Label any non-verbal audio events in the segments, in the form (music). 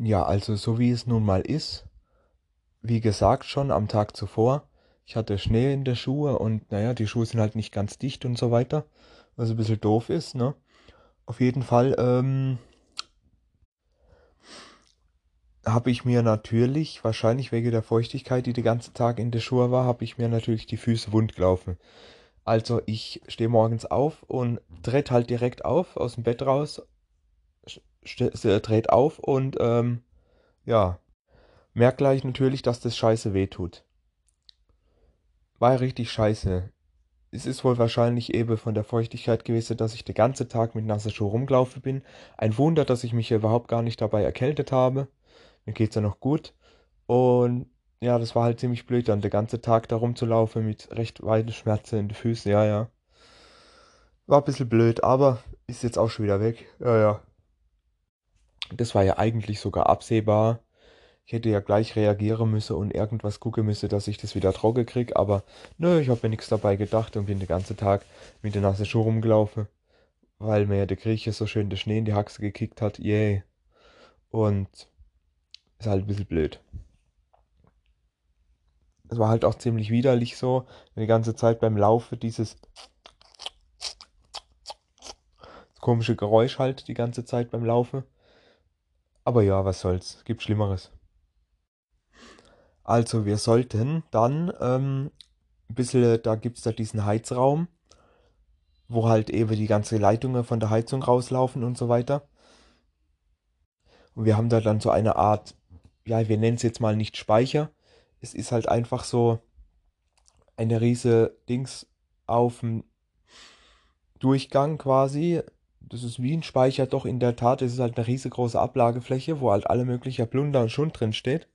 Ja, also so wie es nun mal ist, wie gesagt schon am Tag zuvor, ich hatte Schnee in den Schuhe und naja, die Schuhe sind halt nicht ganz dicht und so weiter, was ein bisschen doof ist, ne? Auf jeden Fall ähm, habe ich mir natürlich, wahrscheinlich wegen der Feuchtigkeit, die den ganzen Tag in den Schuhe war, habe ich mir natürlich die Füße wund gelaufen. Also ich stehe morgens auf und dreht halt direkt auf, aus dem Bett raus, dreht auf und ähm, ja, merkt gleich natürlich, dass das scheiße weh tut. War ja richtig scheiße. Es ist wohl wahrscheinlich eben von der Feuchtigkeit gewesen, dass ich den ganzen Tag mit nasser Schuhe rumgelaufen bin. Ein Wunder, dass ich mich überhaupt gar nicht dabei erkältet habe. Mir geht's ja noch gut. Und ja, das war halt ziemlich blöd, dann den ganzen Tag da rumzulaufen mit recht weiten Schmerzen in den Füßen. Ja, ja. War ein bisschen blöd, aber ist jetzt auch schon wieder weg. Ja, ja. Das war ja eigentlich sogar absehbar. Ich hätte ja gleich reagieren müssen und irgendwas gucken müssen, dass ich das wieder trocken krieg, aber nö, ich habe mir nichts dabei gedacht und bin den ganzen Tag mit der nassen Schuhe rumgelaufen, weil mir ja der Grieche so schön der Schnee in die Haxe gekickt hat, yay. Und ist halt ein bisschen blöd. Es war halt auch ziemlich widerlich so, die ganze Zeit beim Laufen dieses komische Geräusch halt die ganze Zeit beim Laufen. Aber ja, was soll's, gibt Schlimmeres. Also wir sollten dann ähm, ein bisschen, da gibt es da diesen Heizraum, wo halt eben die ganzen Leitungen von der Heizung rauslaufen und so weiter. Und wir haben da dann so eine Art, ja, wir nennen es jetzt mal nicht Speicher. Es ist halt einfach so eine riese Dings auf dem Durchgang quasi. Das ist wie ein Speicher, doch in der Tat. Es ist halt eine riesengroße Ablagefläche, wo halt alle möglichen Plunder und Schund drin steht.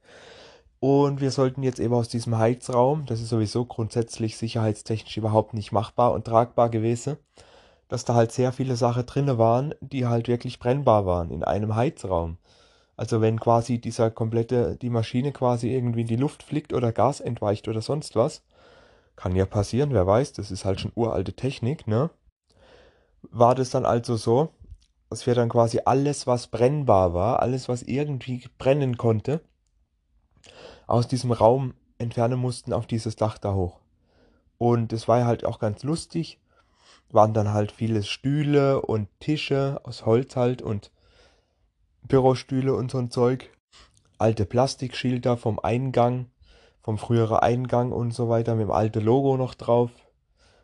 Und wir sollten jetzt eben aus diesem Heizraum, das ist sowieso grundsätzlich sicherheitstechnisch überhaupt nicht machbar und tragbar gewesen, dass da halt sehr viele Sachen drinne waren, die halt wirklich brennbar waren in einem Heizraum. Also wenn quasi dieser komplette, die Maschine quasi irgendwie in die Luft fliegt oder Gas entweicht oder sonst was, kann ja passieren, wer weiß, das ist halt schon uralte Technik, ne? War das dann also so, dass wir dann quasi alles, was brennbar war, alles, was irgendwie brennen konnte, aus diesem Raum entfernen mussten auf dieses Dach da hoch. Und es war halt auch ganz lustig. Waren dann halt viele Stühle und Tische aus Holz halt und Bürostühle und so ein Zeug. Alte Plastikschilder vom Eingang, vom früheren Eingang und so weiter, mit dem alten Logo noch drauf.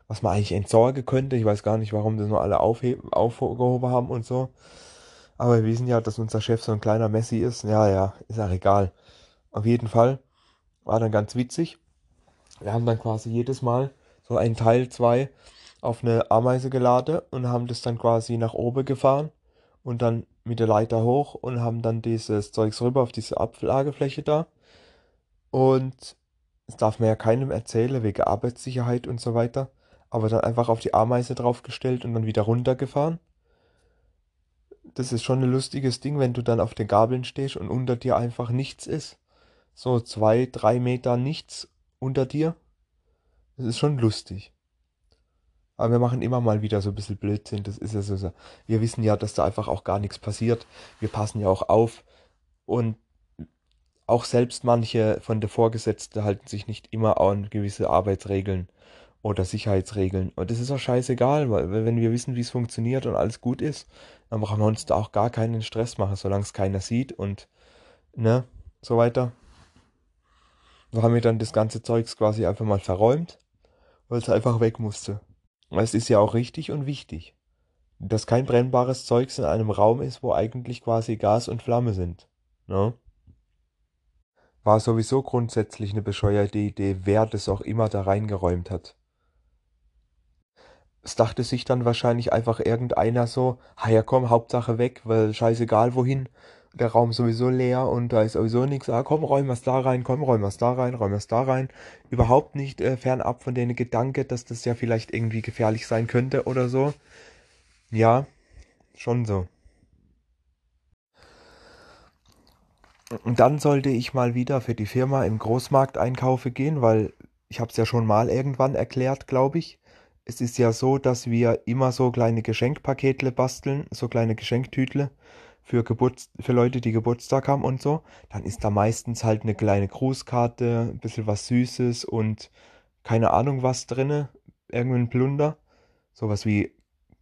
Was man eigentlich entsorgen könnte. Ich weiß gar nicht, warum das nur alle aufgehoben haben und so. Aber wir wissen ja, dass unser Chef so ein kleiner Messi ist. Ja, ja, ist auch egal. Auf jeden Fall war dann ganz witzig. Wir haben dann quasi jedes Mal so ein Teil 2 auf eine Ameise geladen und haben das dann quasi nach oben gefahren und dann mit der Leiter hoch und haben dann dieses Zeugs rüber auf diese Ablagefläche da. Und das darf man ja keinem erzählen, wegen Arbeitssicherheit und so weiter. Aber dann einfach auf die Ameise draufgestellt und dann wieder runtergefahren. Das ist schon ein lustiges Ding, wenn du dann auf den Gabeln stehst und unter dir einfach nichts ist so zwei, drei Meter nichts unter dir. Das ist schon lustig. Aber wir machen immer mal wieder so ein bisschen Blödsinn. Das ist ja so. Wir wissen ja, dass da einfach auch gar nichts passiert. Wir passen ja auch auf. Und auch selbst manche von der Vorgesetzten halten sich nicht immer an gewisse Arbeitsregeln oder Sicherheitsregeln. Und das ist auch scheißegal, weil wenn wir wissen, wie es funktioniert und alles gut ist, dann brauchen wir uns da auch gar keinen Stress machen, solange es keiner sieht und ne, so weiter. So haben wir dann das ganze Zeugs quasi einfach mal verräumt, weil es einfach weg musste. Es ist ja auch richtig und wichtig, dass kein brennbares Zeugs in einem Raum ist, wo eigentlich quasi Gas und Flamme sind. Ne? War sowieso grundsätzlich eine bescheuerte Idee, wer das auch immer da reingeräumt hat. Es dachte sich dann wahrscheinlich einfach irgendeiner so, ha ja komm, Hauptsache weg, weil scheißegal wohin der Raum sowieso leer und da ist sowieso nichts. Ah, komm, räum was da rein, komm, räum was da rein, räum was da rein. Überhaupt nicht äh, fernab von den Gedanke, dass das ja vielleicht irgendwie gefährlich sein könnte oder so. Ja, schon so. Und dann sollte ich mal wieder für die Firma im Großmarkt einkaufen gehen, weil ich habe es ja schon mal irgendwann erklärt, glaube ich. Es ist ja so, dass wir immer so kleine Geschenkpaketle basteln, so kleine Geschenktütle für Geburts für Leute, die Geburtstag haben und so, dann ist da meistens halt eine kleine Grußkarte, ein bisschen was Süßes und keine Ahnung was drinne, irgendein Plunder, sowas wie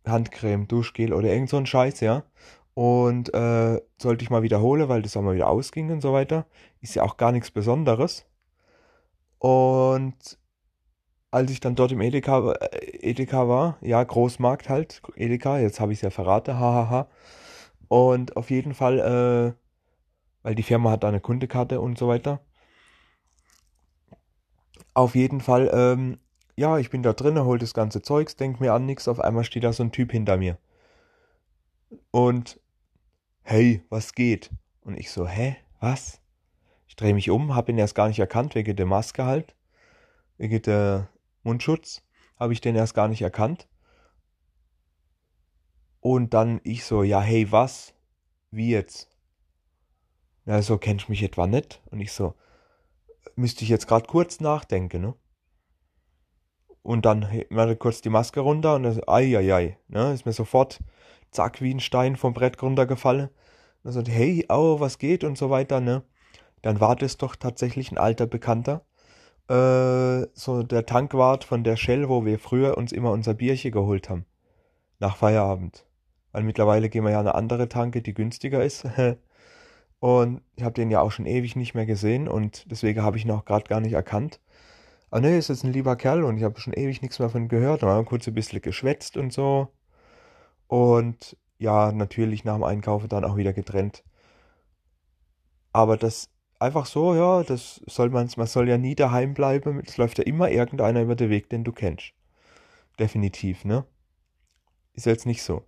Handcreme, Duschgel oder irgend so ein Scheiß, ja. Und äh, sollte ich mal wiederholen, weil das auch mal wieder ausging und so weiter, ist ja auch gar nichts Besonderes. Und als ich dann dort im Edeka, äh, Edeka war, ja, Großmarkt halt, Edeka, jetzt habe ich es ja verraten, hahaha. Und auf jeden Fall, äh, weil die Firma hat da eine Kundekarte und so weiter. Auf jeden Fall, ähm, ja, ich bin da drinnen, hol das ganze Zeugs, denk mir an nichts, auf einmal steht da so ein Typ hinter mir. Und, hey, was geht? Und ich so, hä, was? Ich drehe mich um, hab ihn erst gar nicht erkannt, wegen der Maske halt, wegen der Mundschutz, habe ich den erst gar nicht erkannt. Und dann ich so, ja, hey, was? Wie jetzt? Ja, so, kennst du mich etwa nicht? Und ich so, müsste ich jetzt gerade kurz nachdenken, ne? Und dann mache kurz die Maske runter und dann so, ai, ai, ai, ne? Ist mir sofort, zack, wie ein Stein vom Brett runtergefallen. Und so, hey, oh, was geht und so weiter, ne? Dann war das doch tatsächlich ein alter Bekannter. Äh, so der Tankwart von der Shell, wo wir früher uns immer unser Bierchen geholt haben. Nach Feierabend. Weil mittlerweile gehen wir ja eine andere Tanke, die günstiger ist. (laughs) und ich habe den ja auch schon ewig nicht mehr gesehen und deswegen habe ich ihn auch gerade gar nicht erkannt. Aber ne, ist jetzt ein lieber Kerl und ich habe schon ewig nichts mehr von ihm gehört. Wir haben kurz ein bisschen geschwätzt und so. Und ja, natürlich nach dem Einkaufen dann auch wieder getrennt. Aber das einfach so, ja, das soll man, man soll ja nie daheim bleiben. Es läuft ja immer irgendeiner über den Weg, den du kennst. Definitiv, ne? Ist jetzt nicht so.